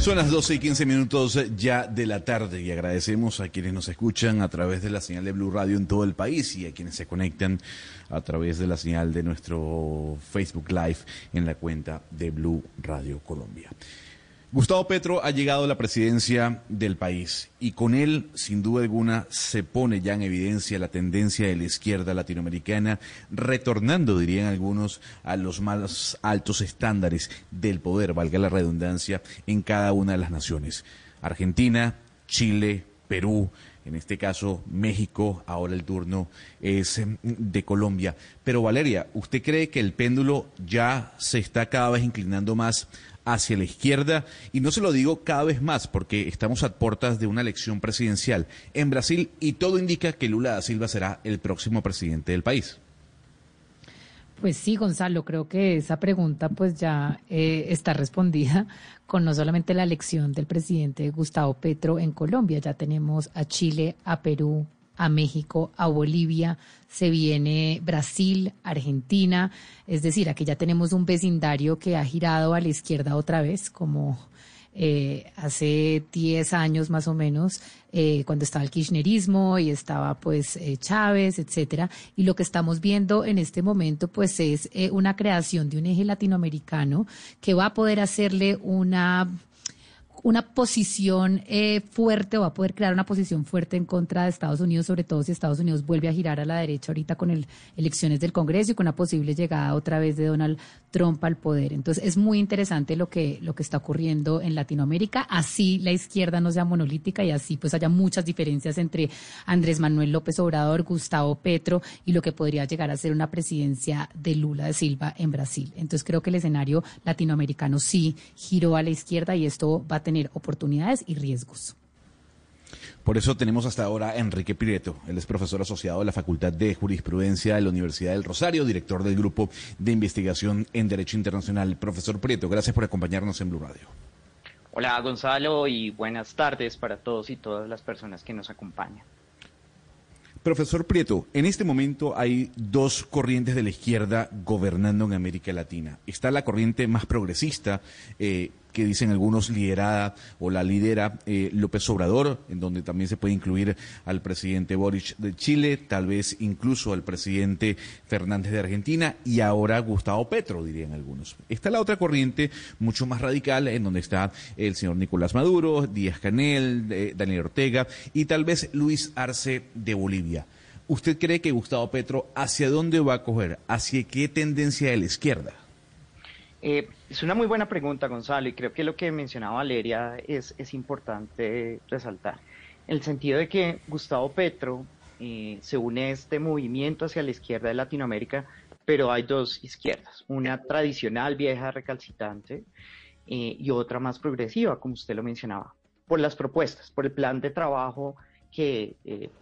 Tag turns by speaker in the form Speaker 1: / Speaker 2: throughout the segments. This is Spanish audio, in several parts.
Speaker 1: Son las 12 y 15 minutos ya de la tarde y agradecemos a quienes nos escuchan a través de la señal de Blue Radio en todo el país y a quienes se conectan a través de la señal de nuestro Facebook Live en la cuenta de Blue Radio Colombia. Gustavo Petro ha llegado a la presidencia del país y con él, sin duda alguna, se pone ya en evidencia la tendencia de la izquierda latinoamericana, retornando, dirían algunos, a los más altos estándares del poder, valga la redundancia, en cada una de las naciones. Argentina, Chile, Perú, en este caso México, ahora el turno es em, de Colombia. Pero Valeria, ¿usted cree que el péndulo ya se está cada vez inclinando más hacia la izquierda y no se lo digo cada vez más porque estamos a puertas de una elección presidencial en Brasil y todo indica que Lula da Silva será el próximo presidente del país.
Speaker 2: Pues sí, Gonzalo, creo que esa pregunta pues ya eh, está respondida con no solamente la elección del presidente Gustavo Petro en Colombia, ya tenemos a Chile, a Perú, a México, a Bolivia, se viene Brasil, Argentina, es decir, aquí ya tenemos un vecindario que ha girado a la izquierda otra vez, como eh, hace 10 años más o menos, eh, cuando estaba el kirchnerismo y estaba pues eh, Chávez, etcétera. Y lo que estamos viendo en este momento pues es una creación de un eje latinoamericano que va a poder hacerle una una posición eh, fuerte o va a poder crear una posición fuerte en contra de Estados Unidos, sobre todo si Estados Unidos vuelve a girar a la derecha ahorita con el, elecciones del Congreso y con una posible llegada otra vez de Donald Trump al poder. Entonces es muy interesante lo que, lo que está ocurriendo en Latinoamérica. Así la izquierda no sea monolítica y así pues haya muchas diferencias entre Andrés Manuel López Obrador, Gustavo Petro y lo que podría llegar a ser una presidencia de Lula de Silva en Brasil. Entonces creo que el escenario latinoamericano sí giró a la izquierda y esto va a tener oportunidades y riesgos.
Speaker 1: Por eso tenemos hasta ahora a Enrique Pireto. Él es profesor asociado de la Facultad de Jurisprudencia de la Universidad del Rosario, director del Grupo de Investigación en Derecho Internacional. Profesor Prieto, gracias por acompañarnos en Blue Radio.
Speaker 3: Hola Gonzalo y buenas tardes para todos y todas las personas que nos acompañan.
Speaker 1: Profesor Prieto, en este momento hay dos corrientes de la izquierda gobernando en América Latina. Está la corriente más progresista, eh, que dicen algunos liderada o la lidera eh, López Obrador, en donde también se puede incluir al presidente Boric de Chile, tal vez incluso al presidente Fernández de Argentina y ahora Gustavo Petro, dirían algunos. Está la otra corriente mucho más radical, en donde está el señor Nicolás Maduro, Díaz Canel, eh, Daniel Ortega y tal vez Luis Arce de Bolivia. ¿Usted cree que Gustavo Petro hacia dónde va a coger? ¿Hacia qué tendencia de la izquierda?
Speaker 3: Eh, es una muy buena pregunta, Gonzalo, y creo que lo que mencionaba Valeria es, importante resaltar. En el sentido de que Gustavo Petro eh, se une a este movimiento hacia la izquierda de Latinoamérica, pero hay dos izquierdas, una tradicional, vieja, recalcitrante, eh, y otra más progresiva, como usted lo mencionaba, por las propuestas, por el plan de trabajo que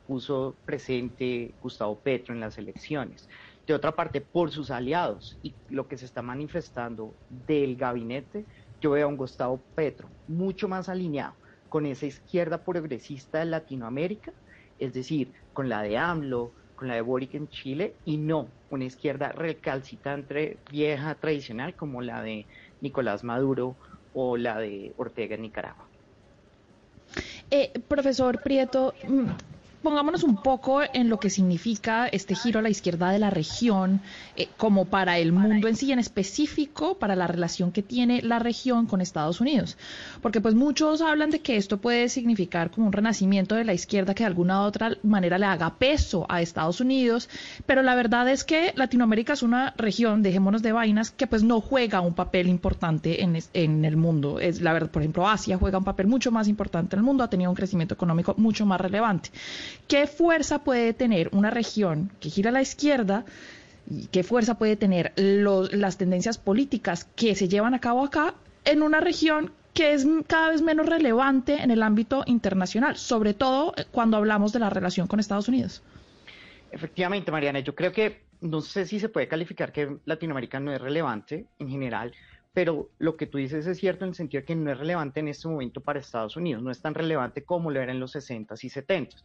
Speaker 3: puso presente Gustavo Petro en las elecciones de otra parte, por sus aliados y lo que se está manifestando del gabinete, yo veo a un Gustavo Petro mucho más alineado con esa izquierda progresista de Latinoamérica, es decir, con la de AMLO, con la de Boric en Chile, y no una izquierda recalcitrante, vieja, tradicional, como la de Nicolás Maduro o la de Ortega en Nicaragua.
Speaker 4: Eh, profesor Prieto, mm, pongámonos un poco en lo que significa este giro a la izquierda de la región, eh, como para el mundo en sí, en específico para la relación que tiene la región con Estados Unidos. Porque pues muchos hablan de que esto puede significar como un renacimiento de la izquierda que de alguna u otra manera le haga peso a Estados Unidos, pero la verdad es que Latinoamérica es una región, dejémonos de vainas, que pues no juega un papel importante en, en el mundo. Es la verdad, por ejemplo, Asia juega un papel mucho más importante en el mundo, ha tenido un crecimiento económico mucho más relevante. ¿Qué fuerza puede tener una región que gira a la izquierda? ¿Qué fuerza puede tener las tendencias políticas que se llevan a cabo acá en una región que es cada vez menos relevante en el ámbito internacional, sobre todo eh, cuando hablamos de la relación con Estados Unidos.
Speaker 3: Efectivamente, Mariana, yo creo que no sé si se puede calificar que Latinoamérica no es relevante en general, pero lo que tú dices es cierto en el sentido de que no es relevante en este momento para Estados Unidos, no es tan relevante como lo era en los 60s y 70s.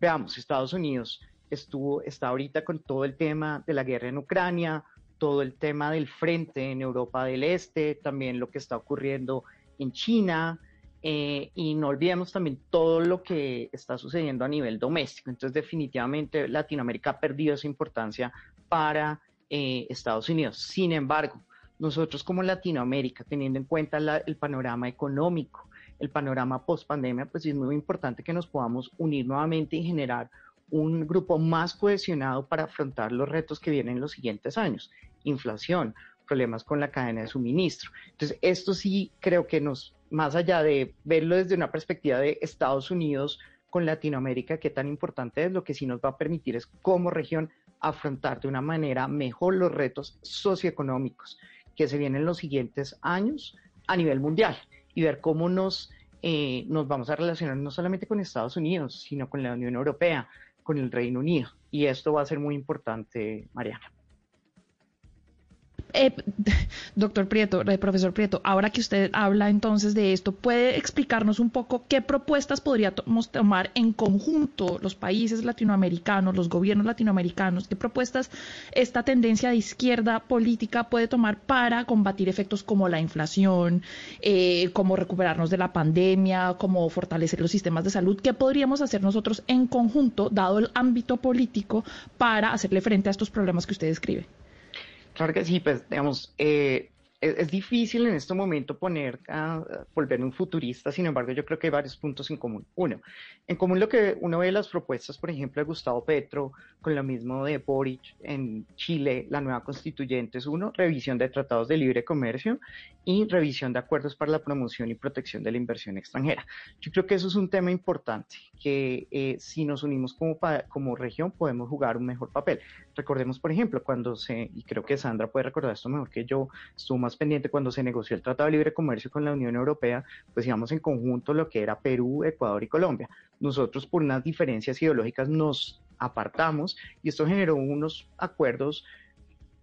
Speaker 3: Veamos, Estados Unidos estuvo, está ahorita con todo el tema de la guerra en Ucrania, todo el tema del frente en Europa del Este, también lo que está ocurriendo en China, eh, y no olvidemos también todo lo que está sucediendo a nivel doméstico. Entonces, definitivamente Latinoamérica ha perdido esa importancia para eh, Estados Unidos. Sin embargo, nosotros como Latinoamérica, teniendo en cuenta el panorama económico, el panorama post pandemia, pues es muy importante que nos podamos unir nuevamente y generar un grupo más cohesionado para afrontar los retos que vienen en los siguientes años. Inflación, problemas con la cadena de suministro. Entonces, esto sí creo que nos, más allá de verlo desde una perspectiva de Estados Unidos con Latinoamérica, qué tan importante es, lo que sí nos va a permitir es como región afrontar de una manera mejor los retos socioeconómicos que se vienen en los siguientes años a nivel mundial y ver cómo nos, eh, nos vamos a relacionar no solamente con Estados Unidos, sino con la Unión Europea, con el Reino Unido. Y esto va a ser muy importante, Mariana.
Speaker 4: Eh, doctor Prieto, eh, profesor Prieto, ahora que usted habla entonces de esto, ¿puede explicarnos un poco qué propuestas podríamos tomar en conjunto los países latinoamericanos, los gobiernos latinoamericanos? ¿Qué propuestas esta tendencia de izquierda política puede tomar para combatir efectos como la inflación, eh, como recuperarnos de la pandemia, como fortalecer los sistemas de salud? ¿Qué podríamos hacer nosotros en conjunto, dado el ámbito político, para hacerle frente a estos problemas que usted describe?
Speaker 3: Claro que sí, pues digamos, eh, es, difícil en este momento poner a, volver un futurista, sin embargo, yo creo que hay varios puntos en común. Uno, en común lo que uno ve las propuestas, por ejemplo, de Gustavo Petro, con lo mismo de Boric en Chile, la nueva constituyente es uno, revisión de tratados de libre comercio y revisión de acuerdos para la promoción y protección de la inversión extranjera. Yo creo que eso es un tema importante, que eh, si nos unimos como, como región podemos jugar un mejor papel. Recordemos, por ejemplo, cuando se, y creo que Sandra puede recordar esto mejor que yo, estuvo pendiente cuando se negoció el Tratado de Libre Comercio con la Unión Europea, pues íbamos en conjunto lo que era Perú, Ecuador y Colombia. Nosotros por unas diferencias ideológicas nos apartamos y esto generó unos acuerdos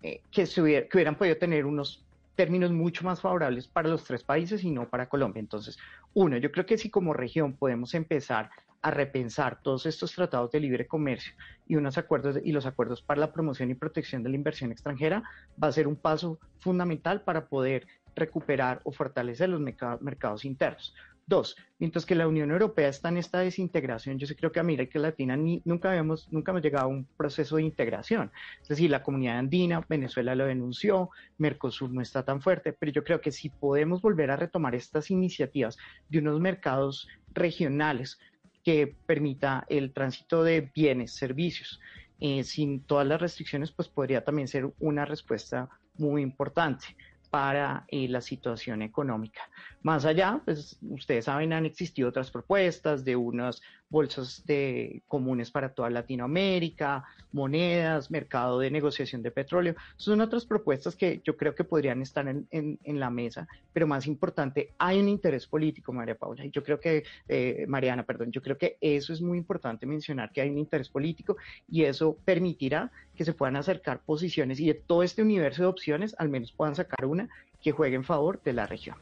Speaker 3: eh, que, que hubieran podido tener unos términos mucho más favorables para los tres países y no para Colombia. Entonces, uno, yo creo que si como región podemos empezar a repensar todos estos tratados de libre comercio y unos acuerdos y los acuerdos para la promoción y protección de la inversión extranjera va a ser un paso fundamental para poder recuperar o fortalecer los mercados internos. Dos, mientras que la Unión Europea está en esta desintegración, yo sí creo que América Latina ni, nunca, habíamos, nunca hemos llegado a un proceso de integración. Es decir, la comunidad andina, Venezuela lo denunció, Mercosur no está tan fuerte, pero yo creo que si podemos volver a retomar estas iniciativas de unos mercados regionales que permita el tránsito de bienes, servicios, eh, sin todas las restricciones, pues podría también ser una respuesta muy importante para eh, la situación económica. Más allá, pues ustedes saben, han existido otras propuestas de unas bolsas de comunes para toda Latinoamérica, monedas, mercado de negociación de petróleo. Son otras propuestas que yo creo que podrían estar en, en, la mesa, pero más importante, hay un interés político, María Paula, y yo creo que, eh, Mariana, perdón, yo creo que eso es muy importante mencionar, que hay un interés político y eso permitirá que se puedan acercar posiciones y de todo este universo de opciones, al menos puedan sacar una que juegue en favor de la región.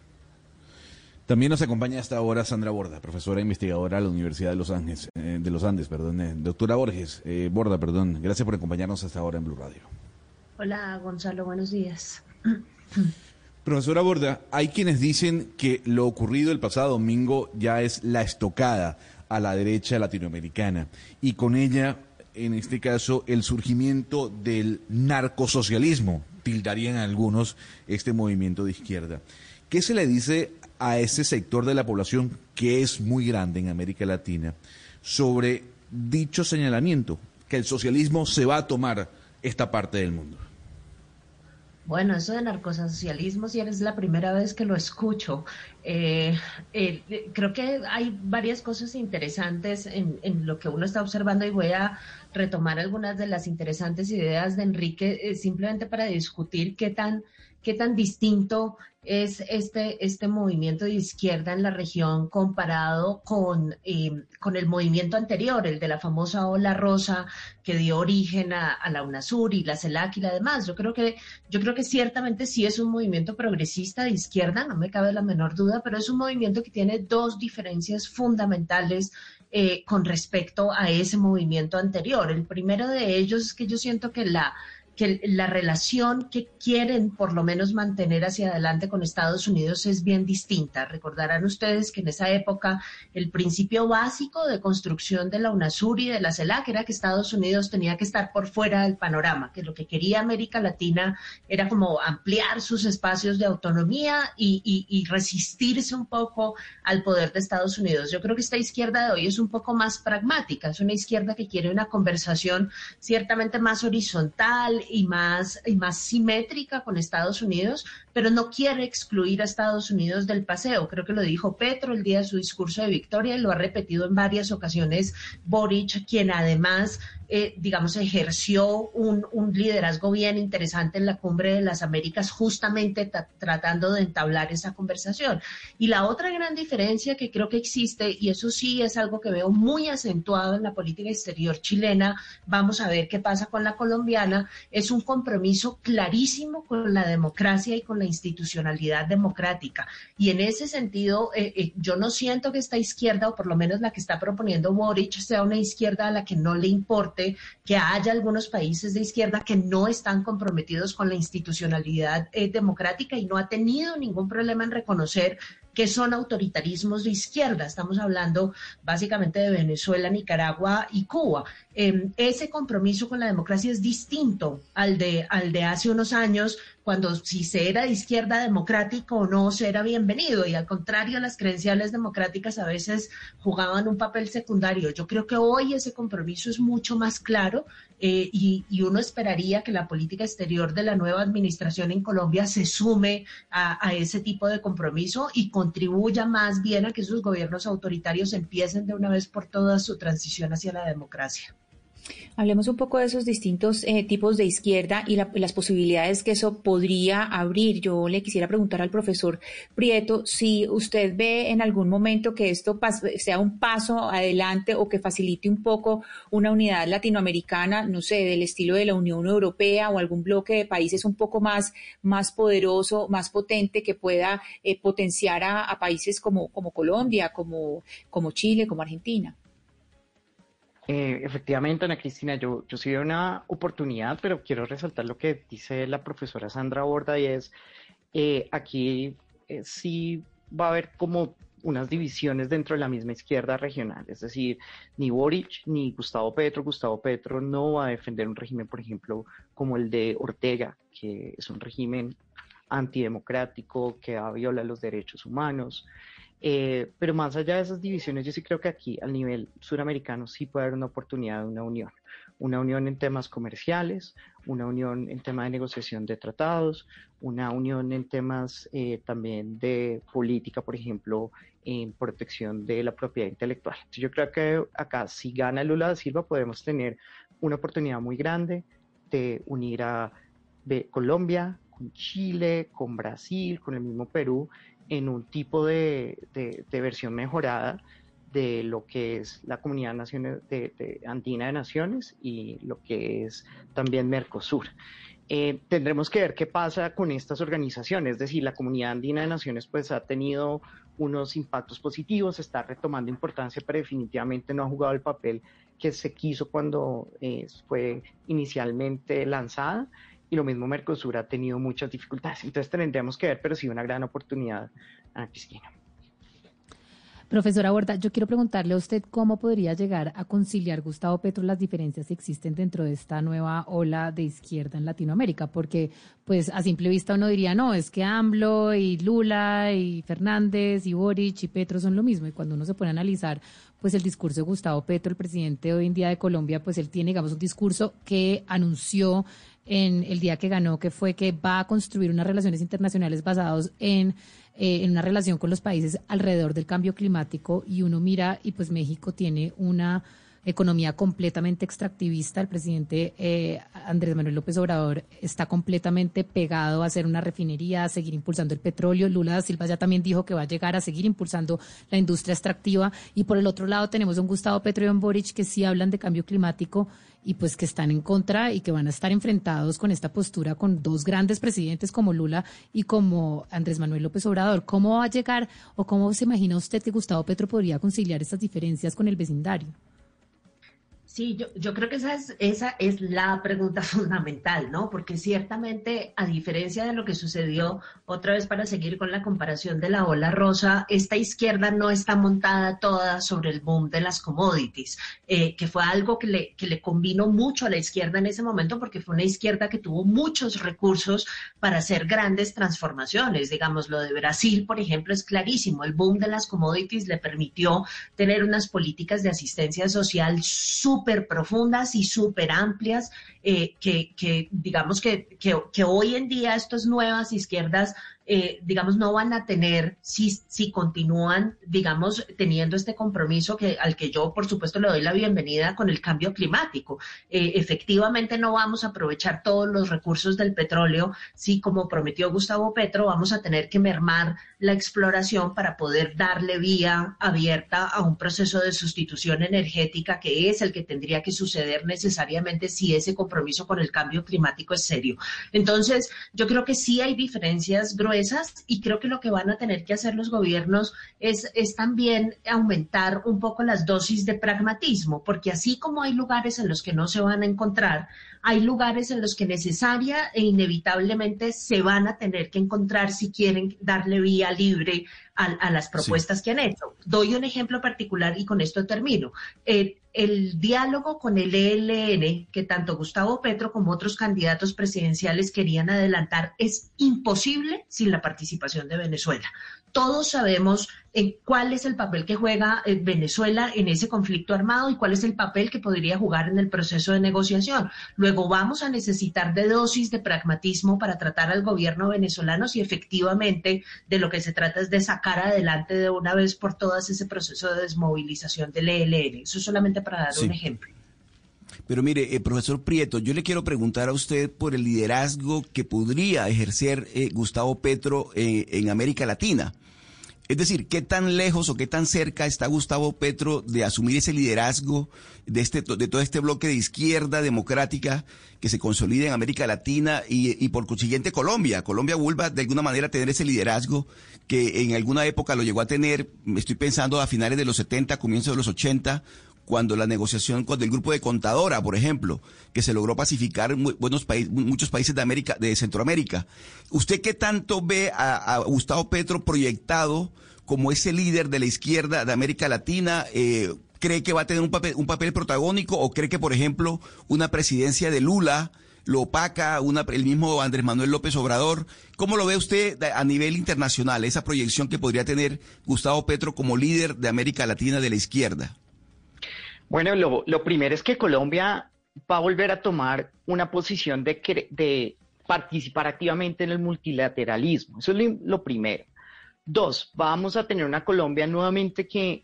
Speaker 1: También nos acompaña hasta ahora Sandra Borda, profesora e investigadora de la Universidad de Los Andes, eh, de los Andes, perdón, eh, doctora Borges, eh, Borda, perdón, gracias por acompañarnos hasta ahora en Blue Radio.
Speaker 5: Hola Gonzalo, buenos días.
Speaker 1: Profesora Borda, hay quienes dicen que lo ocurrido el pasado domingo ya es la estocada a la derecha latinoamericana y con ella, en este caso, el surgimiento del narcosocialismo, tildarían algunos este movimiento de izquierda. ¿Qué se le dice a ese sector de la población que es muy grande en América Latina sobre dicho señalamiento, que el socialismo se va a tomar esta parte del mundo?
Speaker 5: Bueno, eso de narcosocialismo, si eres la primera vez que lo escucho, eh, eh, creo que hay varias cosas interesantes en, lo que uno está observando y voy a retomar algunas de las interesantes ideas de Enrique, eh, simplemente para discutir qué tan qué tan distinto es este, este movimiento de izquierda en la región comparado con, eh, con el movimiento anterior, el de la famosa ola rosa que dio origen a, la UNASUR y la CELAC y la demás. Yo creo que, yo creo que ciertamente sí es un movimiento progresista de izquierda, no me cabe la menor duda, pero es un movimiento que tiene dos diferencias fundamentales eh, con respecto a ese movimiento anterior. El primero de ellos es que yo siento que la que la relación que quieren por lo menos mantener hacia adelante con Estados Unidos es bien distinta. Recordarán ustedes que en esa época el principio básico de construcción de la UNASUR y de la CELAC era que Estados Unidos tenía que estar por fuera del panorama, que lo que quería América Latina era como ampliar sus espacios de autonomía y, y resistirse un poco al poder de Estados Unidos. Yo creo que esta izquierda de hoy es un poco más pragmática, es una izquierda que quiere una conversación ciertamente más horizontal y más, y más simétrica con Estados Unidos, pero no quiere excluir a Estados Unidos del paseo. Creo que lo dijo Petro el día de su discurso de victoria y lo ha repetido en varias ocasiones Boric, quien además eh, digamos, ejerció un, liderazgo bien interesante en la cumbre de las Américas, justamente tratando de entablar esa conversación. Y la otra gran diferencia que creo que existe, y eso sí es algo que veo muy acentuado en la política exterior chilena, vamos a ver qué pasa con la colombiana, es un compromiso clarísimo con la democracia y con la institucionalidad democrática. Y en ese sentido, eh, eh, yo no siento que esta izquierda, o por lo menos la que está proponiendo Boric, sea una izquierda a la que no le importe que haya algunos países de izquierda que no están comprometidos con la institucionalidad eh, democrática y no ha tenido ningún problema en reconocer que son autoritarismos de izquierda. Estamos hablando básicamente de Venezuela, Nicaragua y Cuba. Em, ese compromiso con la democracia es distinto al de, al de hace unos años, cuando si se era de izquierda democrático o no, se era bienvenido. Y al contrario, las credenciales democráticas a veces jugaban un papel secundario. Yo creo que hoy ese compromiso es mucho más claro eh, y, uno esperaría que la política exterior de la nueva administración en Colombia se sume a, a ese tipo de compromiso y contribuya más bien a que esos gobiernos autoritarios empiecen de una vez por todas su transición hacia la democracia.
Speaker 6: Hablemos un poco de esos distintos eh, tipos de izquierda y las posibilidades que eso podría abrir. Yo le quisiera preguntar al profesor Prieto si usted ve en algún momento que esto sea un paso adelante o que facilite un poco una unidad latinoamericana, no sé, del estilo de la Unión Europea o algún bloque de países un poco más, más poderoso, más potente que pueda eh, potenciar a, a, países como, como Colombia, como, como Chile, como Argentina.
Speaker 3: Eh, efectivamente, Ana Cristina, yo, yo sí veo una oportunidad, pero quiero resaltar lo que dice la profesora Sandra Borda y es, eh, aquí eh, sí va a haber como unas divisiones dentro de la misma izquierda regional, es decir, ni Boric ni Gustavo Petro, Gustavo Petro no va a defender un régimen, por ejemplo, como el de Ortega, que es un régimen antidemocrático que viola los derechos humanos, eh, pero más allá de esas divisiones, yo sí creo que aquí, al nivel suramericano, sí puede haber una oportunidad de una unión. Una unión en temas comerciales, una unión en temas de negociación de tratados, una unión en temas eh, también de política, por ejemplo, en protección de la propiedad intelectual. yo creo que acá, si gana Lula da Silva, podemos tener una oportunidad muy grande de unir a Colombia, con Chile, con Brasil, con el mismo Perú, en un tipo de, versión mejorada de lo que es la comunidad naciones de, andina de naciones y lo que es también Mercosur. Eh, tendremos que ver qué pasa con estas organizaciones, es decir, la comunidad andina de naciones pues ha tenido unos impactos positivos, está retomando importancia, pero definitivamente no ha jugado el papel que se quiso cuando eh, fue inicialmente lanzada y lo mismo Mercosur ha tenido muchas dificultades. Entonces tendríamos que ver, pero sí una gran oportunidad, a Cristina.
Speaker 2: Profesora Borda, yo quiero preguntarle a usted cómo podría llegar a conciliar Gustavo Petro las diferencias que existen dentro de esta nueva ola de izquierda en Latinoamérica, porque pues a simple vista uno diría, no, es que AMLO y Lula y Fernández y Boric y Petro son lo mismo, y cuando uno se pone a analizar pues el discurso de Gustavo Petro, el presidente hoy en día de Colombia, pues él tiene, digamos, un discurso que anunció en el día que ganó, que fue que va a construir unas relaciones internacionales basadas en, eh, en una relación con los países alrededor del cambio climático y uno mira y pues México tiene una economía completamente extractivista. El presidente eh, Andrés Manuel López Obrador está completamente pegado a hacer una refinería, a seguir impulsando el petróleo. Lula da Silva ya también dijo que va a llegar a seguir impulsando la industria extractiva. Y por el otro lado tenemos a un Gustavo Petro y un Boric que sí hablan de cambio climático y pues que están en contra y que van a estar enfrentados con esta postura con dos grandes presidentes como Lula y como Andrés Manuel López Obrador. ¿Cómo va a llegar o cómo se imagina usted que Gustavo Petro podría conciliar estas diferencias con el vecindario?
Speaker 5: Sí, yo, yo, creo que esa es, esa es la pregunta fundamental, ¿no? Porque ciertamente, a diferencia de lo que sucedió otra vez para seguir con la comparación de la ola rosa, esta izquierda no está montada toda sobre el boom de las commodities, eh, que fue algo que le, que le combinó mucho a la izquierda en ese momento, porque fue una izquierda que tuvo muchos recursos para hacer grandes transformaciones. Digamos, lo de Brasil, por ejemplo, es clarísimo. El boom de las commodities le permitió tener unas políticas de asistencia social súper súper profundas y súper amplias eh, que, que, digamos que, que, que, hoy en día estas nuevas izquierdas eh, digamos, no van a tener si, si continúan, digamos, teniendo este compromiso que, al que yo, por supuesto, le doy la bienvenida con el cambio climático. Eh, efectivamente, no vamos a aprovechar todos los recursos del petróleo si, como prometió Gustavo Petro, vamos a tener que mermar la exploración para poder darle vía abierta a un proceso de sustitución energética que es el que tendría que suceder necesariamente si ese compromiso con el cambio climático es serio. Entonces, yo creo que sí hay diferencias y creo que lo que van a tener que hacer los gobiernos es, es también aumentar un poco las dosis de pragmatismo, porque así como hay lugares en los que no se van a encontrar, hay lugares en los que necesaria e inevitablemente se van a tener que encontrar si quieren darle vía libre a, las propuestas que han hecho. Doy un ejemplo particular y con esto termino. Eh, el diálogo con el ELN, que tanto Gustavo Petro como otros candidatos presidenciales querían adelantar, es imposible sin la participación de Venezuela. Todos sabemos en cuál es el papel que juega eh, Venezuela en ese conflicto armado y cuál es el papel que podría jugar en el proceso de negociación. Luego vamos a necesitar de dosis de pragmatismo para tratar al gobierno venezolano si efectivamente de lo que se trata es de sacar adelante de una vez por todas ese proceso de desmovilización del ELN. Eso solamente para dar un ejemplo.
Speaker 7: Pero mire, eh, profesor Prieto, yo le quiero preguntar a usted por el liderazgo que podría ejercer eh, Gustavo Petro en América Latina. Es decir, ¿qué tan lejos o qué tan cerca está Gustavo Petro de asumir ese liderazgo de, este, de todo este bloque de izquierda democrática que se consolida en América Latina y, por consiguiente Colombia? Colombia vuelva de alguna manera a tener ese liderazgo que en alguna época lo llegó a tener, estoy pensando a finales de los 70, comienzos de los 80, cuando la negociación con el grupo de Contadora, por ejemplo, que se logró pacificar buenos países, muchos países de América, de Centroamérica. ¿Usted qué tanto ve a, Gustavo Petro proyectado como ese líder de la izquierda de América Latina? Eh, ¿Cree que va a tener un papel, un papel protagónico o cree que, por ejemplo, una presidencia de Lula lo opaca una, el mismo Andrés Manuel López Obrador. ¿Cómo lo ve usted a nivel internacional, esa proyección que podría tener Gustavo Petro como líder de América Latina de la izquierda?
Speaker 3: Bueno, lo, primero es que Colombia va a volver a tomar una posición de, participar activamente en el multilateralismo. Eso es lo, primero. Dos, vamos a tener una Colombia nuevamente que,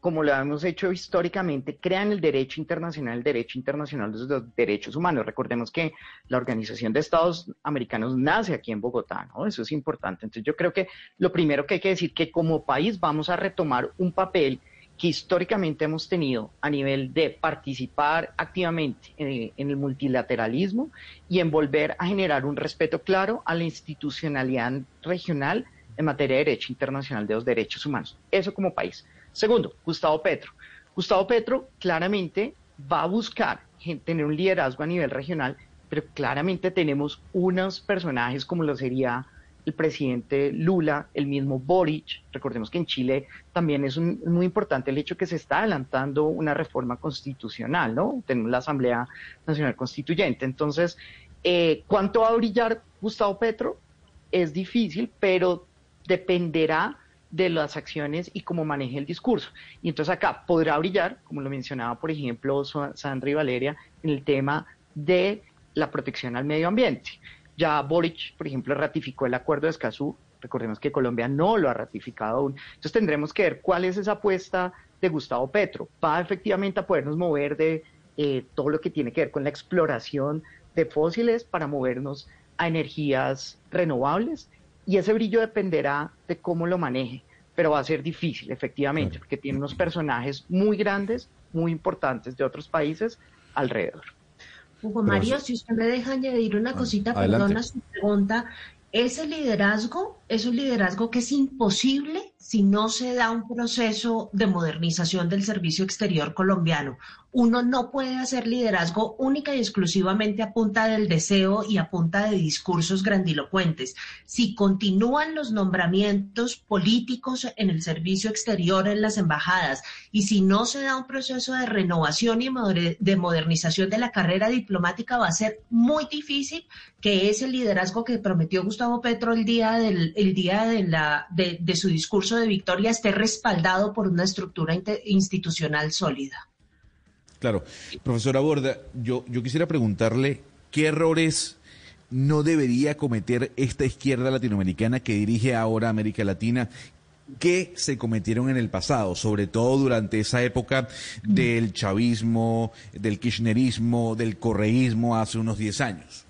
Speaker 3: como lo hemos hecho históricamente, crea en el derecho internacional, el derecho internacional de los derechos humanos. Recordemos que la Organización de Estados Americanos nace aquí en Bogotá, ¿no? Eso es importante. Entonces yo creo que lo primero que hay que decir que como país vamos a retomar un papel que históricamente hemos tenido a nivel de participar activamente en, el multilateralismo y en volver a generar un respeto claro a la institucionalidad regional en materia de derecho internacional de los derechos humanos. Eso como país. Segundo, Gustavo Petro. Gustavo Petro claramente va a buscar tener un liderazgo a nivel regional, pero claramente tenemos unos personajes como lo sería el presidente Lula, el mismo Boric. Recordemos que en Chile también es muy importante el hecho que se está adelantando una reforma constitucional, ¿no? Tenemos la Asamblea Nacional Constituyente. Entonces, eh, ¿cuánto va a brillar Gustavo Petro? Es difícil, pero dependerá de las acciones y cómo maneje el discurso. Y entonces acá podrá brillar, como lo mencionaba, por ejemplo, Sandra y Valeria, en el tema de la protección al medio ambiente. Ya Boric, por ejemplo, ratificó el acuerdo de Escazú. Recordemos que Colombia no lo ha ratificado aún. Entonces tendremos que ver cuál es esa apuesta de Gustavo Petro. Va efectivamente a podernos mover de eh, todo lo que tiene que ver con la exploración de fósiles para movernos a energías renovables y ese brillo dependerá de cómo lo maneje, pero va a ser difícil, efectivamente, porque tiene unos personajes muy grandes, muy importantes de otros países alrededor.
Speaker 5: Hugo Mario, si usted me deja añadir una cosita, perdona su pregunta, ese liderazgo es un liderazgo que es imposible si no se da un proceso de modernización del servicio exterior colombiano. Uno no puede hacer liderazgo única y exclusivamente a punta del deseo y a punta de discursos grandilocuentes. Si continúan los nombramientos políticos en el servicio exterior, en las embajadas, y si no se da un proceso de renovación y de modernización de la carrera diplomática, va a ser muy difícil que ese liderazgo que prometió Gustavo Petro el día, del, el día de, la, de, su discurso de victoria esté respaldado por una estructura institucional sólida.
Speaker 1: Claro. Profesora Borda, yo, quisiera preguntarle qué errores no debería cometer esta izquierda latinoamericana que dirige ahora América Latina que se cometieron en el pasado, sobre todo durante esa época del chavismo, del kirchnerismo, del correísmo hace unos 10 años.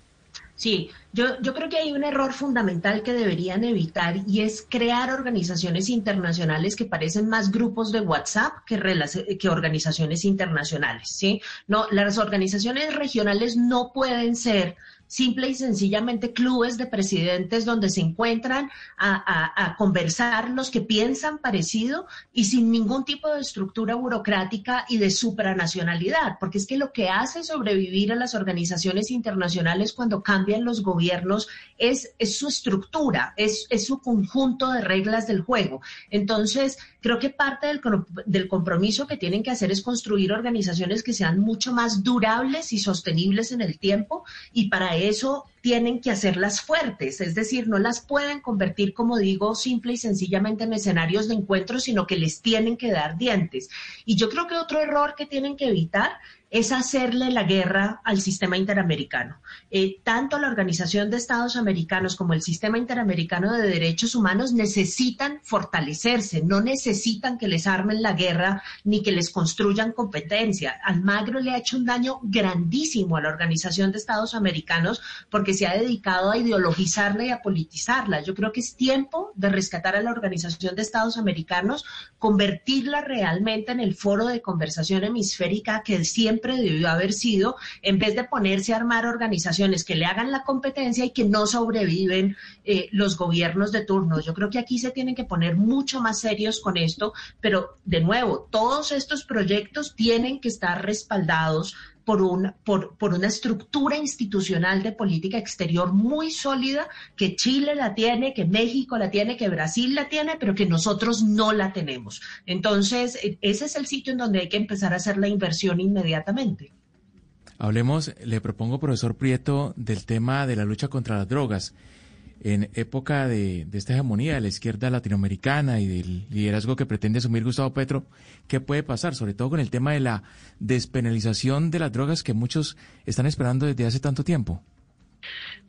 Speaker 5: Sí, yo, yo creo que hay un error fundamental que deberían evitar y es crear organizaciones internacionales que parecen más grupos de WhatsApp que, que organizaciones internacionales, ¿sí? No, las organizaciones regionales no pueden ser simple y sencillamente clubes de presidentes donde se encuentran a, conversar los que piensan parecido y sin ningún tipo de estructura burocrática y de supranacionalidad, porque es que lo que hace sobrevivir a las organizaciones internacionales cuando cambian los gobiernos es, su estructura, es, es su conjunto de reglas del juego. Entonces, creo que parte del, del compromiso que tienen que hacer es construir organizaciones que sean mucho más durables y sostenibles en el tiempo y para eso tienen que hacerlas fuertes, es decir, no las pueden convertir, como digo, simple y sencillamente en escenarios de encuentro, sino que les tienen que dar dientes. Y yo creo que otro error que tienen que evitar es hacerle la guerra al sistema interamericano. Eh, tanto la Organización de Estados Americanos como el Sistema Interamericano de Derechos Humanos necesitan fortalecerse, no necesitan que les armen la guerra ni que les construyan competencia. Almagro le ha hecho un daño grandísimo a la Organización de Estados Americanos porque se ha dedicado a ideologizarla y a politizarla. Yo creo que es tiempo de rescatar a la Organización de Estados Americanos, convertirla realmente en el foro de conversación hemisférica que siempre debió haber sido, en vez de ponerse a armar organizaciones que le hagan la competencia y que no sobreviven eh, los gobiernos de turno. Yo creo que aquí se tienen que poner mucho más serios con esto, pero de nuevo, todos estos proyectos tienen que estar respaldados por, un, por, por, una estructura institucional de política exterior muy sólida que Chile la tiene, que México la tiene, que Brasil la tiene, pero que nosotros no la tenemos. Entonces, e, ese es el sitio en donde hay que empezar a hacer la inversión inmediatamente.
Speaker 8: Hablemos, le propongo, profesor Prieto, del tema de la lucha contra las drogas en época de, esta hegemonía de la izquierda latinoamericana y del liderazgo que pretende asumir Gustavo Petro, ¿qué puede pasar? Sobre todo con el tema de la despenalización de las drogas que muchos están esperando desde hace tanto tiempo.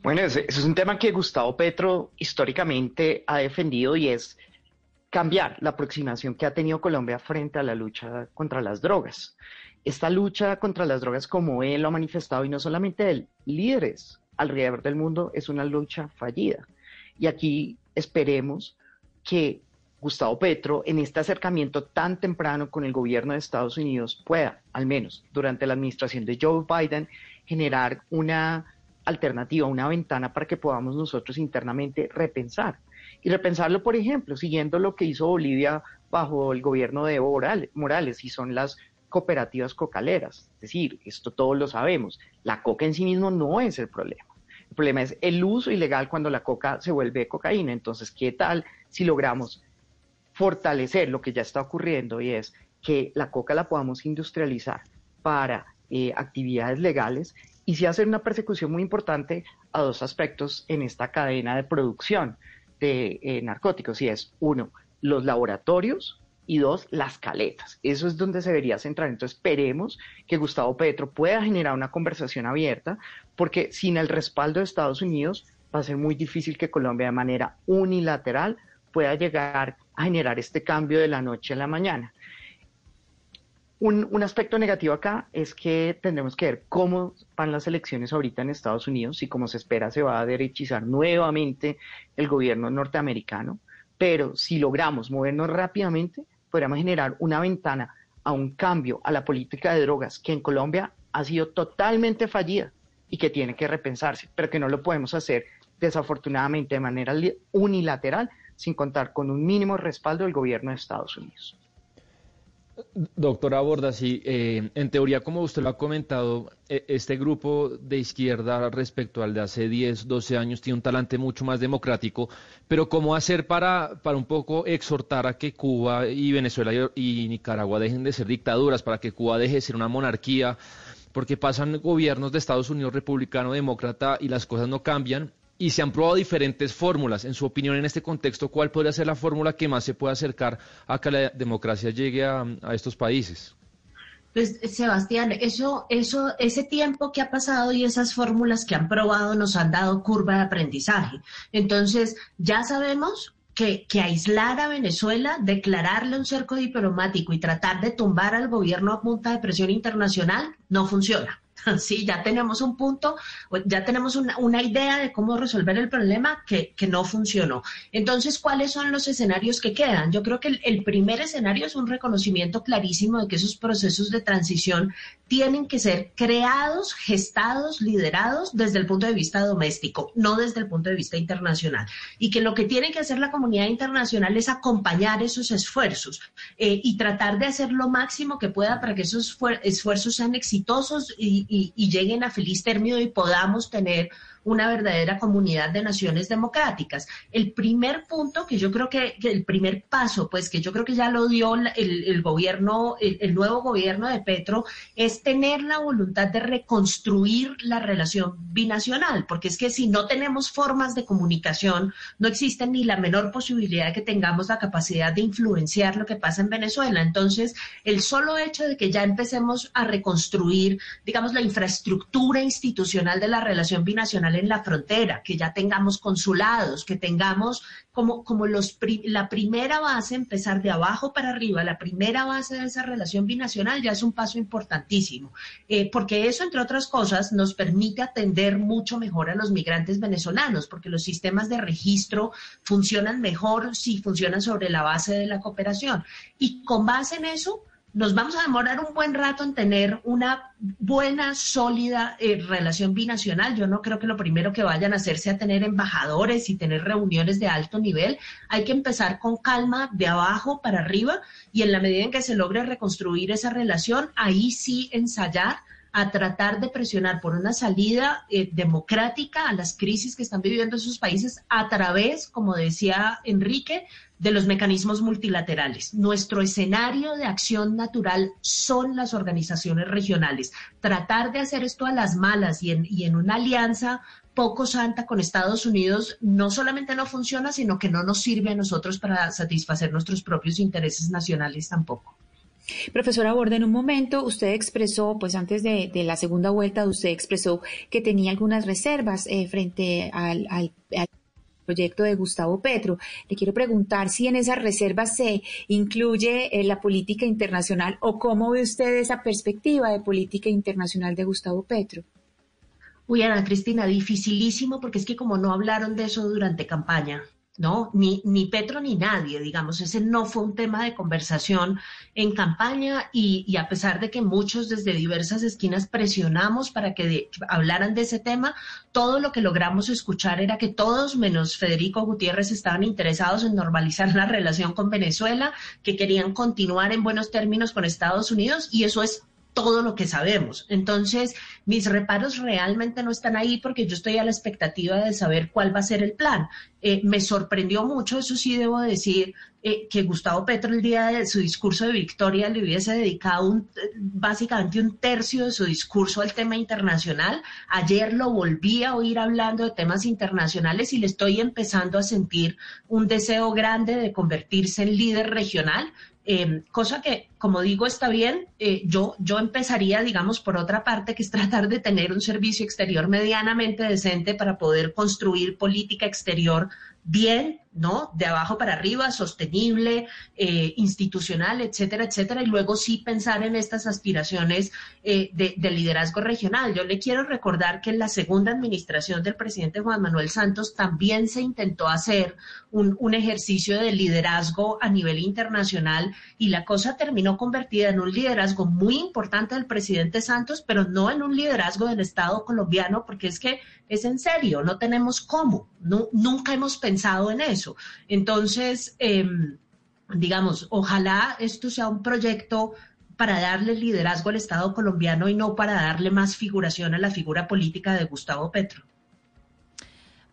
Speaker 3: Bueno, ese, es un tema que Gustavo Petro históricamente ha defendido y es cambiar la aproximación que ha tenido Colombia frente a la lucha contra las drogas. Esta lucha contra las drogas, como él lo ha manifestado, y no solamente él, líderes alrededor del mundo es una lucha fallida. Y aquí esperemos que Gustavo Petro, en este acercamiento tan temprano con el gobierno de Estados Unidos, pueda, al menos durante la administración de Joe Biden, generar una alternativa, una ventana para que podamos nosotros internamente repensar. Y repensarlo, por ejemplo, siguiendo lo que hizo Bolivia bajo el gobierno de Evo Morales, y son las cooperativas cocaleras. Es decir, esto todos lo sabemos, la coca en sí mismo no es el problema. El problema es el uso ilegal cuando la coca se vuelve cocaína. Entonces, ¿qué tal si logramos fortalecer lo que ya está ocurriendo y es que la coca la podamos industrializar para eh, actividades legales y si hacer una persecución muy importante a dos aspectos en esta cadena de producción de eh, narcóticos y es uno, los laboratorios y dos, las caletas. Eso es donde se debería centrar. Entonces esperemos que Gustavo Petro pueda generar una conversación abierta, porque sin el respaldo de Estados Unidos va a ser muy difícil que Colombia de manera unilateral pueda llegar a generar este cambio de la noche a la mañana. Un, aspecto negativo acá es que tendremos que ver cómo van las elecciones ahorita en Estados Unidos y como se espera se va a derechizar nuevamente el gobierno norteamericano, pero si logramos movernos rápidamente, podríamos generar una ventana a un cambio a la política de drogas que en Colombia ha sido totalmente fallida y que tiene que repensarse, pero que no lo podemos hacer desafortunadamente de manera unilateral sin contar con un mínimo respaldo del gobierno de Estados Unidos.
Speaker 9: Doctora Borda, sí, eh, en teoría, como usted lo ha comentado, e, este grupo de izquierda respecto al de hace 10, 12 años tiene un talante mucho más democrático, pero ¿cómo hacer para, para un poco exhortar a que Cuba y Venezuela y Nicaragua dejen de ser dictaduras, para que Cuba deje de ser una monarquía? Porque pasan gobiernos de Estados Unidos republicano, demócrata y las cosas no cambian y se han probado diferentes fórmulas. En su opinión, en este contexto, ¿cuál podría ser la fórmula que más se puede acercar a que la democracia llegue a, estos países?
Speaker 5: Pues Sebastián, eso, eso, ese tiempo que ha pasado y esas fórmulas que han probado nos han dado curva de aprendizaje. Entonces, ya sabemos que, aislar a Venezuela, declararle un cerco diplomático y tratar de tumbar al gobierno a punta de presión internacional no funciona. Sí, ya tenemos un punto, ya tenemos una, idea de cómo resolver el problema que, no funcionó. Entonces, ¿cuáles son los escenarios que quedan? Yo creo que el, primer escenario es un reconocimiento clarísimo de que esos procesos de transición tienen que ser creados, gestados, liderados desde el punto de vista doméstico, no desde el punto de vista internacional. Y que lo que tiene que hacer la comunidad internacional es acompañar esos esfuerzos eh, y tratar de hacer lo máximo que pueda para que esos esfuerzos sean exitosos y, y, lleguen a feliz término y podamos tener una verdadera comunidad de naciones democráticas. El primer punto que yo creo que, el primer paso, pues que yo creo que ya lo dio el, gobierno, el, nuevo gobierno de Petro, es tener la voluntad de reconstruir la relación binacional, porque es que si no tenemos formas de comunicación, no existe ni la menor posibilidad de que tengamos la capacidad de influenciar lo que pasa en Venezuela. Entonces, el solo hecho de que ya empecemos a reconstruir, digamos, la infraestructura institucional de la relación binacional en la frontera, que ya tengamos consulados, que tengamos como, como los, la primera base, empezar de abajo para arriba, la primera base de esa relación binacional ya es un paso importantísimo, eh, porque eso, entre otras cosas, nos permite atender mucho mejor a los migrantes venezolanos, porque los sistemas de registro funcionan mejor si funcionan sobre la base de la cooperación. Y con base en eso, nos vamos a demorar un buen rato en tener una buena, sólida eh, relación binacional. Yo no creo que lo primero que vayan a hacer sea tener embajadores y tener reuniones de alto nivel. Hay que empezar con calma de abajo para arriba y en la medida en que se logre reconstruir esa relación, ahí sí ensayar a tratar de presionar por una salida eh, democrática a las crisis que están viviendo esos países a través, como decía Enrique, de los mecanismos multilaterales. Nuestro escenario de acción natural son las organizaciones regionales. Tratar de hacer esto a las malas y en, y en una alianza poco santa con Estados Unidos no solamente no funciona, sino que no nos sirve a nosotros para satisfacer nuestros propios intereses nacionales tampoco.
Speaker 6: Profesora Borda, en un momento usted expresó, pues antes de, la segunda vuelta, usted expresó que tenía algunas reservas eh, frente al, proyecto de Gustavo Petro. Le quiero preguntar si en esas reservas se incluye eh, la política internacional o cómo ve usted esa perspectiva de política internacional de Gustavo Petro.
Speaker 5: Uy, Ana Cristina, dificilísimo porque es que como no hablaron de eso durante campaña, ¿no? Ni, ni Petro ni nadie, digamos, ese no fue un tema de conversación en campaña y, a pesar de que muchos desde diversas esquinas presionamos para que, hablaran de ese tema, todo lo que logramos escuchar era que todos, menos Federico Gutiérrez, estaban interesados en normalizar la relación con Venezuela, que querían continuar en buenos términos con Estados Unidos y eso es todo lo que sabemos. Entonces, mis reparos realmente no están ahí porque yo estoy a la expectativa de saber cuál va a ser el plan. Eh, me sorprendió mucho, eso sí debo decir, eh, que Gustavo Petro el día de su discurso de victoria le hubiese dedicado un, básicamente un tercio de su discurso al tema internacional. Ayer lo volví a oír hablando de temas internacionales y le estoy empezando a sentir un deseo grande de convertirse en líder regional. Em, cosa que, como digo, está bien. Eh, yo, yo empezaría, digamos, por otra parte, que es tratar de tener un servicio exterior medianamente decente para poder construir política exterior bien, ¿no? De abajo para arriba, sostenible, eh, institucional, etcétera, etcétera, y luego sí pensar en estas aspiraciones eh, de, liderazgo regional. Yo le quiero recordar que en la segunda administración del presidente Juan Manuel Santos también se intentó hacer un, ejercicio de liderazgo a nivel internacional y la cosa terminó convertida en un liderazgo muy importante del presidente Santos, pero no en un liderazgo del Estado colombiano, porque es que es en serio, no tenemos cómo, nunca hemos pensado en eso. Entonces, em, digamos, ojalá esto sea un proyecto para darle liderazgo al Estado colombiano y no para darle más figuración a la figura política de Gustavo Petro.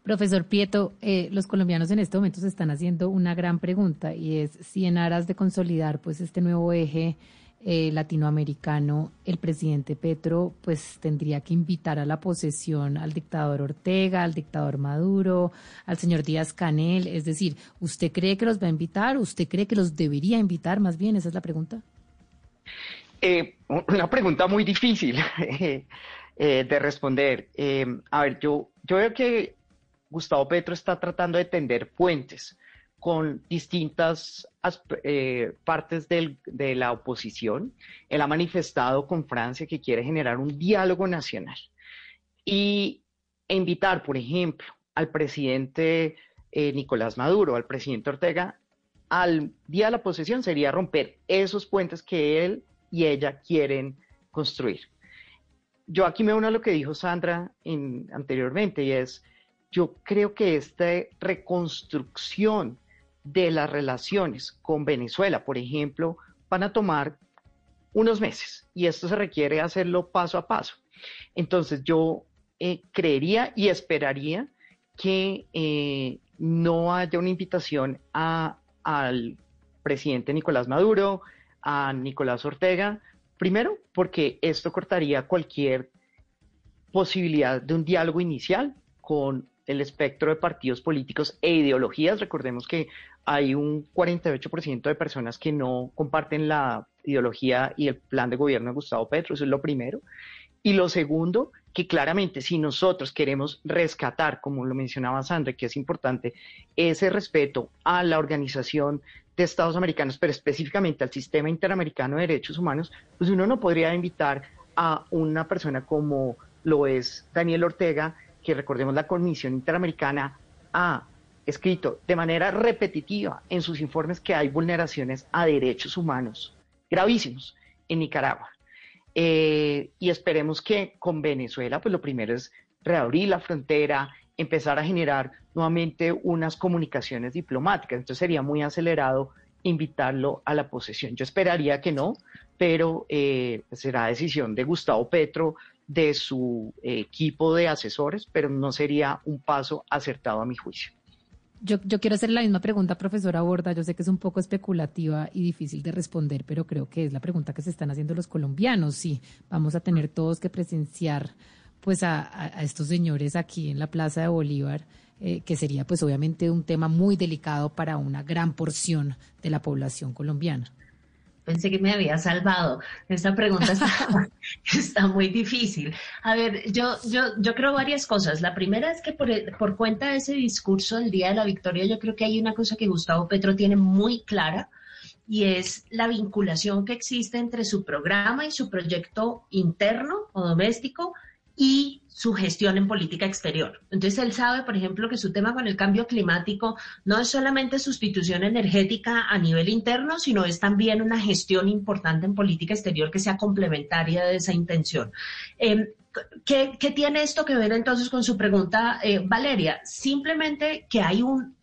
Speaker 2: Profesor Prieto, eh, los colombianos en este momento se están haciendo una gran pregunta y es si en aras de consolidar pues este nuevo eje eh, latinoamericano, el presidente Petro pues tendría que invitar a la posesión al dictador Ortega, al dictador Maduro, al señor Díaz Canel. Es decir, ¿usted cree que los va a invitar? ¿Usted cree que los debería invitar? Más bien, esa es la pregunta.
Speaker 3: Eh, una pregunta muy difícil eh, de responder. a ver, yo, yo veo que Gustavo Petro está tratando de tender puentes con distintas eh, partes de la oposición. Él ha manifestado con Francia que quiere generar un diálogo nacional y invitar, por ejemplo, al presidente eh, Nicolás Maduro, al presidente Ortega, al día de la posesión sería romper esos puentes que él y ella quieren construir. Yo aquí me uno a lo que dijo Sandra anteriormente y es, yo creo que esta reconstrucción de las relaciones con Venezuela, por ejemplo, van a tomar unos meses y esto se requiere hacerlo paso a paso. Entonces yo eh, creería y esperaría que eh, no haya una invitación al presidente Nicolás Maduro, a Nicolás Ortega, primero porque esto cortaría cualquier posibilidad de un diálogo inicial con el espectro de partidos políticos e ideologías. Recordemos que hay un 48% de personas que no comparten la ideología y el plan de gobierno de Gustavo Petro, eso es lo primero. Y lo segundo, que claramente si nosotros queremos rescatar, como lo mencionaba Sandra, que es importante, ese respeto a la Organización de Estados Americanos, pero específicamente al sistema interamericano de derechos humanos, pues uno no podría invitar a una persona como lo es Daniel Ortega, que recordemos la Comisión Interamericana ha escrito de manera repetitiva en sus informes que hay vulneraciones a derechos humanos gravísimos en Nicaragua. Eh, y esperemos que con Venezuela, pues lo primero es reabrir la frontera, empezar a generar nuevamente unas comunicaciones diplomáticas. Entonces sería muy acelerado invitarlo a la posesión. Yo esperaría que no, pero eh, será decisión de Gustavo Petro, de su equipo de asesores, pero no sería un paso acertado a mi juicio.
Speaker 2: Yo, yo, quiero hacer la misma pregunta, profesora Borda. Yo sé que es un poco especulativa y difícil de responder, pero creo que es la pregunta que se están haciendo los colombianos. Sí, vamos a tener todos que presenciar pues a, estos señores aquí en la Plaza de Bolívar, eh, que sería pues obviamente un tema muy delicado para una gran porción de la población colombiana.
Speaker 5: Pensé que me había salvado. Esta pregunta está, muy difícil. A ver, yo, yo, yo creo varias cosas. La primera es que por, por cuenta de ese discurso del Día de la Victoria, yo creo que hay una cosa que Gustavo Petro tiene muy clara y es la vinculación que existe entre su programa y su proyecto interno o doméstico y su gestión en política exterior. Entonces él sabe, por ejemplo, que su tema con el cambio climático no es solamente sustitución energética a nivel interno, sino es también una gestión importante en política exterior que sea complementaria de esa intención. Em, ¿qué, tiene esto que ver entonces con su pregunta, eh, Valeria? Simplemente que hay un,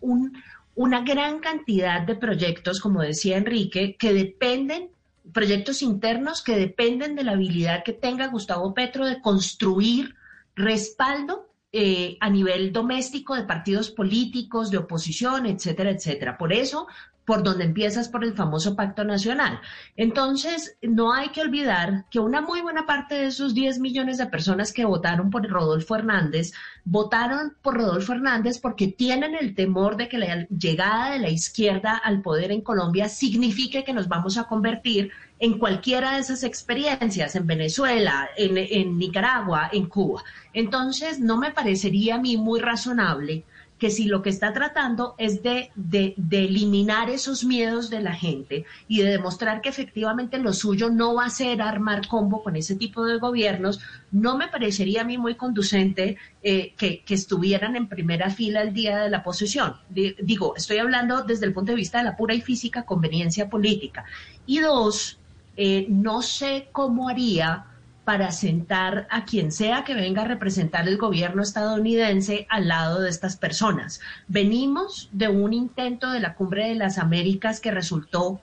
Speaker 5: una gran cantidad de proyectos, como decía Enrique, que dependen proyectos internos que dependen de la habilidad que tenga Gustavo Petro de construir respaldo eh, a nivel doméstico de partidos políticos, de oposición, etcétera, etcétera. Por eso, por donde empiezas por el famoso pacto nacional. Entonces, no hay que olvidar que una muy buena parte de esos 10 millones de personas que votaron por Rodolfo Hernández, votaron por Rodolfo Hernández porque tienen el temor de que la llegada de la izquierda al poder en Colombia signifique que nos vamos a convertir en cualquiera de esas experiencias, en Venezuela, en, Nicaragua, en Cuba. Entonces, no me parecería a mí muy razonable que si lo que está tratando es de, de, de, eliminar esos miedos de la gente y de demostrar que efectivamente lo suyo no va a ser armar combo con ese tipo de gobiernos, no me parecería a mí muy conducente eh, que, que, estuvieran en primera fila el día de la posesión. digo, estoy hablando desde el punto de vista de la pura y física conveniencia política. Y dos, eh, no sé cómo haría para sentar a quien sea que venga a representar el gobierno estadounidense al lado de estas personas. Venimos de un intento de la Cumbre de las Américas que resultó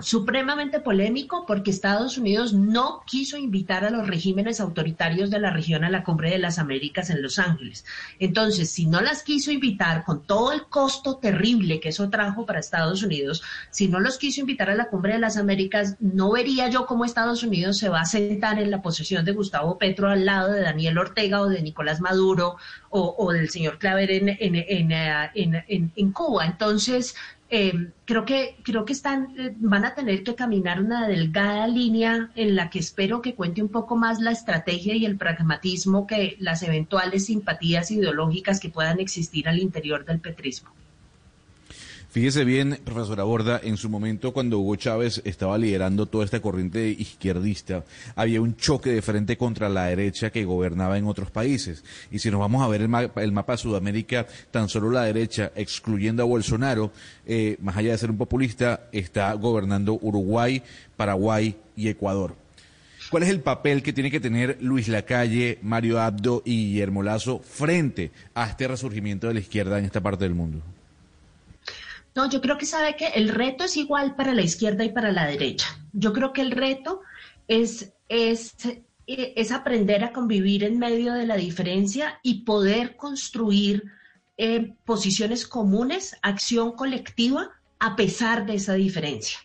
Speaker 5: supremamente polémico porque Estados Unidos no quiso invitar a los regímenes autoritarios de la región a la Cumbre de las Américas en Los Ángeles. Entonces, si no las quiso invitar con todo el costo terrible que eso trajo para Estados Unidos, si no los quiso invitar a la Cumbre de las Américas, no vería yo cómo Estados Unidos se va a sentar en la posesión de Gustavo Petro al lado de Daniel Ortega o de Nicolás Maduro o, del señor Claver en, en, en, en Cuba. Entonces, eh, creo que creo que están eh, van a tener que caminar una delgada línea en la que espero que cuente un poco más la estrategia y el pragmatismo que las eventuales simpatías ideológicas que puedan existir al interior del petrismo.
Speaker 1: Fíjese bien, profesora Borda, en su momento cuando Hugo Chávez estaba liderando toda esta corriente izquierdista, había un choque de frente contra la derecha que gobernaba en otros países. Y si nos vamos a ver el mapa, de Sudamérica, tan solo la derecha, excluyendo a Bolsonaro, eh, más allá de ser un populista, está gobernando Uruguay, Paraguay y Ecuador. ¿Cuál es el papel que tiene que tener Luis Lacalle, Mario Abdo y Guillermo Lazo frente a este resurgimiento de la izquierda en esta parte del mundo?
Speaker 5: No, yo creo que sabe que el reto es igual para la izquierda y para la derecha. Yo creo que el reto es, es, es aprender a convivir en medio de la diferencia y poder construir eh, posiciones comunes, acción colectiva, a pesar de esa diferencia.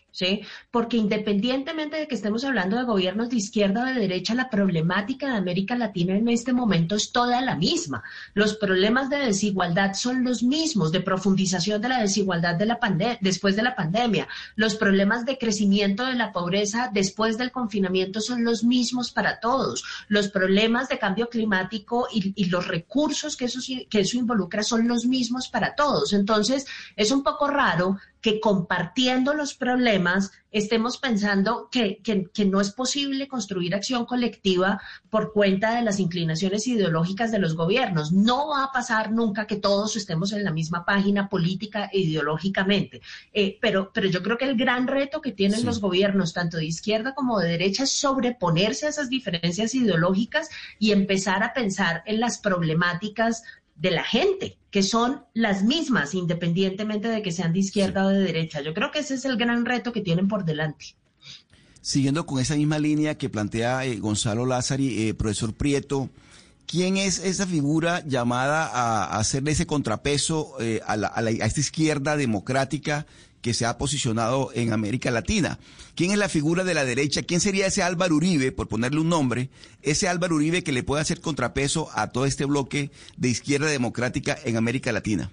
Speaker 5: Porque independientemente de que estemos hablando de gobiernos de izquierda o de derecha, la problemática de América Latina en este momento es toda la misma. Los problemas de desigualdad son los mismos, de profundización de la desigualdad de la después de la pandemia. Los problemas de crecimiento de la pobreza después del confinamiento son los mismos para todos. Los problemas de cambio climático y, y los recursos que eso, que eso involucra son los mismos para todos. Entonces, es un poco raro que compartiendo los problemas estemos pensando que, que, no es posible construir acción colectiva por cuenta de las inclinaciones ideológicas de los gobiernos. No va a pasar nunca que todos estemos en la misma página política e ideológicamente. Eh, pero, pero yo creo que el gran reto que tienen los gobiernos, tanto de izquierda como de derecha, es sobreponerse a esas diferencias ideológicas y empezar a pensar en las problemáticas de la gente, que son las mismas, independientemente de que sean de izquierda o de derecha. Yo creo que ese es el gran reto que tienen por delante.
Speaker 7: Siguiendo con esa misma línea que plantea eh, Gonzalo Lázari, eh, profesor Prieto, ¿quién es esa figura llamada a, hacerle ese contrapeso eh, a, a esta izquierda democrática que se ha posicionado en América Latina. ¿Quién es la figura de la derecha? ¿Quién sería ese Álvaro Uribe, por ponerle un nombre, ese Álvaro Uribe que le puede hacer contrapeso a todo este bloque de izquierda democrática en América Latina?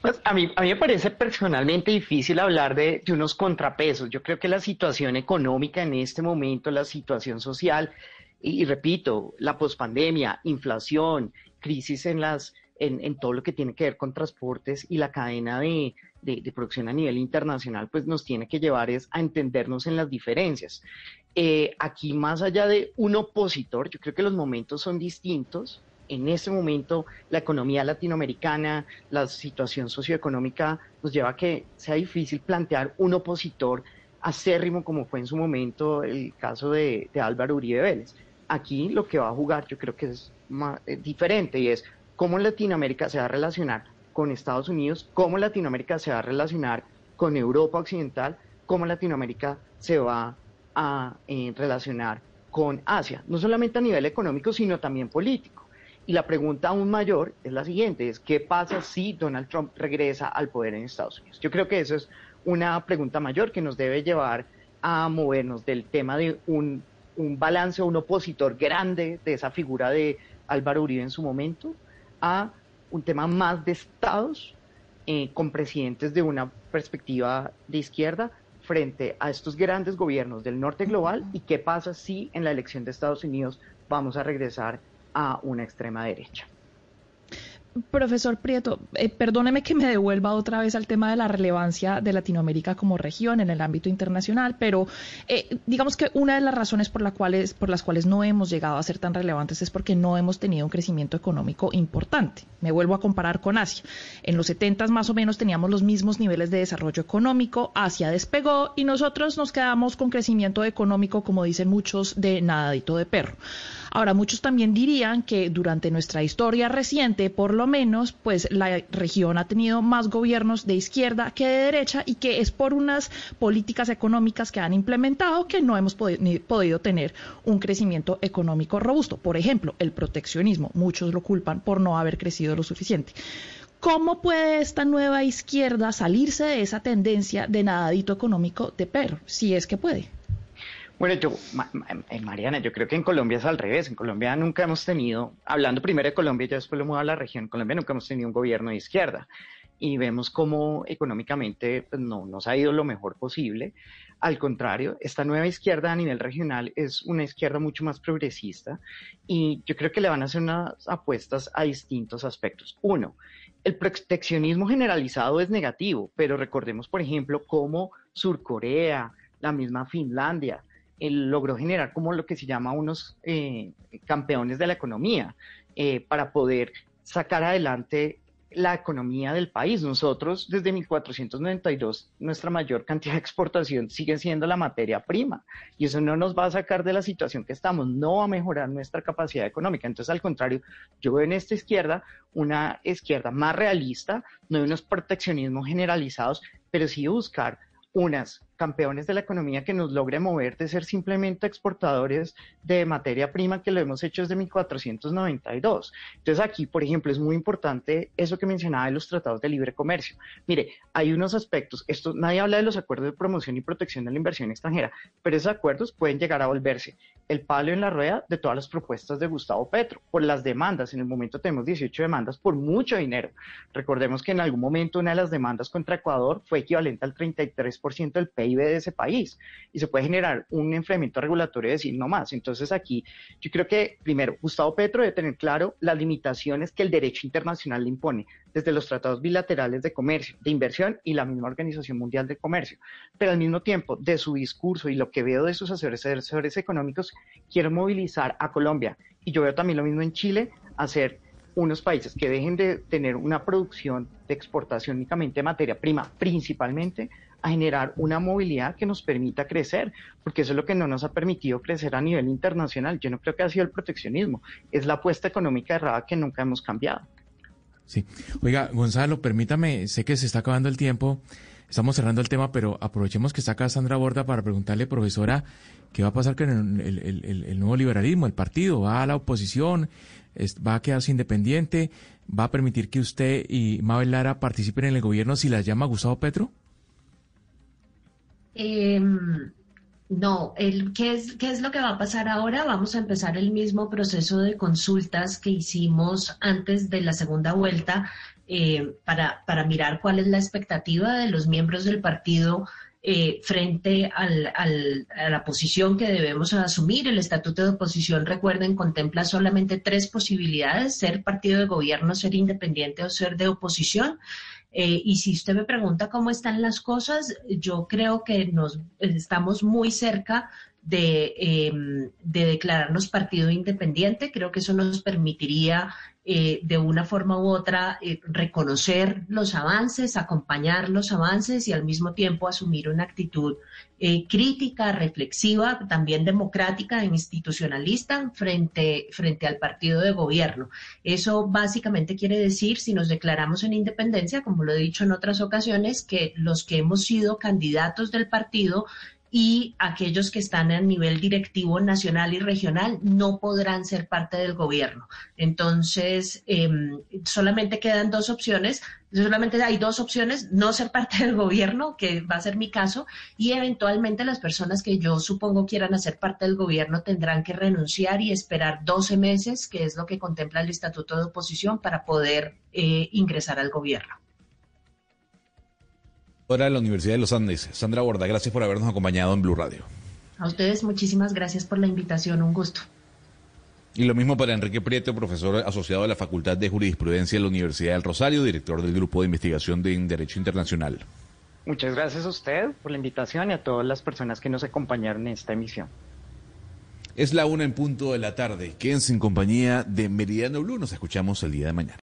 Speaker 3: Pues a mí, a mí me parece personalmente difícil hablar de, unos contrapesos. Yo creo que la situación económica en este momento, la situación social, y, repito, la pospandemia, inflación, crisis en las en, todo lo que tiene que ver con transportes y la cadena de, de, producción a nivel internacional, pues nos tiene que llevar es a entendernos en las diferencias. Eh, aquí, más allá de un opositor, yo creo que los momentos son distintos. En este momento, la economía latinoamericana, la situación socioeconómica nos lleva a que sea difícil plantear un opositor acérrimo como fue en su momento el caso de, Álvaro Uribe Vélez. Aquí lo que va a jugar yo creo que es más, eh, diferente y es cómo Latinoamérica se va a relacionar con Estados Unidos, cómo Latinoamérica se va a relacionar con Europa Occidental, cómo Latinoamérica se va a eh, relacionar con Asia, no solamente a nivel económico, sino también político. Y la pregunta aún mayor es la siguiente, es ¿qué pasa si Donald Trump regresa al poder en Estados Unidos? Yo creo que eso es una pregunta mayor que nos debe llevar a movernos del tema de un, un balance un opositor grande de esa figura de Álvaro Uribe en su momento a un tema más de estados eh, con presidentes de una perspectiva de izquierda frente a estos grandes gobiernos del norte global y qué pasa si en la elección de Estados Unidos vamos a regresar a una extrema derecha.
Speaker 4: Profesor Prieto, eh, perdóneme que me devuelva otra vez al tema de la relevancia de Latinoamérica como región en el ámbito internacional, pero eh, digamos que una de las razones por, cuales, por las cuales no hemos llegado a ser tan relevantes es porque no hemos tenido un crecimiento económico importante. Me vuelvo a comparar con Asia. En los 70 más o menos teníamos los mismos niveles de desarrollo económico, Asia despegó y nosotros nos quedamos con crecimiento económico, como dicen muchos, de nadadito de perro. Ahora, muchos también dirían que durante nuestra historia reciente, por lo menos, pues la región ha tenido más gobiernos de izquierda que de derecha y que es por unas políticas económicas que han implementado que no hemos podido tener un crecimiento económico robusto. Por ejemplo, el proteccionismo. Muchos lo culpan por no haber crecido lo suficiente. ¿Cómo puede esta nueva izquierda salirse de esa tendencia de nadadito económico de perro, si es que puede?
Speaker 3: Bueno, yo, eh, Mariana, yo creo que en Colombia es al revés. En Colombia nunca hemos tenido, hablando primero de Colombia y después lo muevo a la región, en Colombia nunca hemos tenido un gobierno de izquierda. Y vemos cómo económicamente pues, no nos ha ido lo mejor posible. Al contrario, esta nueva izquierda a nivel regional es una izquierda mucho más progresista y yo creo que le van a hacer unas apuestas a distintos aspectos. Uno, el proteccionismo generalizado es negativo, pero recordemos, por ejemplo, cómo Surcorea, la misma Finlandia, logró generar como lo que se llama unos eh, campeones de la economía eh, para poder sacar adelante la economía del país. Nosotros, desde 1492, nuestra mayor cantidad de exportación sigue siendo la materia prima y eso no nos va a sacar de la situación que estamos, no va a mejorar nuestra capacidad económica. Entonces, al contrario, yo veo en esta izquierda una izquierda más realista, no hay unos proteccionismos generalizados, pero sí buscar unas campeones de la economía que nos logre mover de ser simplemente exportadores de materia prima que lo hemos hecho desde 1492. Entonces aquí, por ejemplo, es muy importante eso que mencionaba de los tratados de libre comercio. Mire, hay unos aspectos, esto nadie habla de los acuerdos de promoción y protección de la inversión extranjera, pero esos acuerdos pueden llegar a volverse el palo en la rueda de todas las propuestas de Gustavo Petro por las demandas. En el momento tenemos 18 demandas por mucho dinero. Recordemos que en algún momento una de las demandas contra Ecuador fue equivalente al 33% del PIB de ese país y se puede generar un enfriamiento regulatorio de decir no más. Entonces aquí yo creo que primero Gustavo Petro debe tener claro las limitaciones que el derecho internacional le impone desde los tratados bilaterales de comercio, de inversión y la misma Organización Mundial de Comercio. Pero al mismo tiempo, de su discurso y lo que veo de sus asesores económicos, quiero movilizar a Colombia. Y yo veo también lo mismo en Chile, hacer unos países que dejen de tener una producción de exportación únicamente de materia prima, principalmente, a generar una movilidad que nos permita crecer, porque eso es lo que no nos ha permitido crecer a nivel internacional. Yo no creo que ha sido el proteccionismo, es la apuesta económica errada que nunca hemos cambiado.
Speaker 8: Sí. Oiga, Gonzalo, permítame, sé que se está acabando el tiempo, estamos cerrando el tema, pero aprovechemos que está acá Sandra Borda para preguntarle, profesora, ¿qué va a pasar con el, nuevo liberalismo? ¿El partido va a la oposición? ¿Va a quedarse independiente? ¿Va a permitir que usted y Mabel Lara participen en el gobierno si las llama Gustavo Petro?
Speaker 5: Em, no, el, ¿qué, es, ¿qué es lo que va a pasar ahora? Vamos a empezar el mismo proceso de consultas que hicimos antes de la segunda vuelta eh, para, para mirar cuál es la expectativa de los miembros del partido eh, frente al, al, a la posición que debemos asumir. El estatuto de oposición, recuerden, contempla solamente tres posibilidades, ser partido de gobierno, ser independiente o ser de oposición. Eh, y si usted me pregunta cómo están las cosas, yo creo que nos estamos muy cerca de, em, de declararnos partido independiente. Creo que eso nos permitiría eh, de una forma u otra eh, reconocer los avances, acompañar los avances y al mismo tiempo asumir una actitud eh, crítica, reflexiva, también democrática e institucionalista frente, frente al partido de gobierno. Eso básicamente quiere decir, si nos declaramos en independencia, como lo he dicho en otras ocasiones, que los que hemos sido candidatos del partido y aquellos que están a nivel directivo nacional y regional no podrán ser parte del gobierno. Entonces, em, solamente quedan dos opciones, solamente hay dos opciones, no ser parte del gobierno, que va a ser mi caso, y eventualmente las personas que yo supongo quieran hacer parte del gobierno tendrán que renunciar y esperar 12 meses, que es lo que contempla el Estatuto de Oposición, para poder eh, ingresar al gobierno
Speaker 1: de la Universidad de los Andes. Sandra Borda, gracias por habernos acompañado en Blue Radio.
Speaker 5: A ustedes muchísimas gracias por la invitación, un gusto.
Speaker 1: Y lo mismo para Enrique Prieto, profesor asociado de la Facultad de Jurisprudencia de la Universidad del Rosario, director del Grupo de Investigación de Derecho Internacional.
Speaker 3: Muchas gracias a usted por la invitación y a todas las personas que nos acompañaron en esta emisión.
Speaker 1: Es la una en punto de la tarde. Quédense en compañía de Meridiano Blue. Nos escuchamos el día de mañana.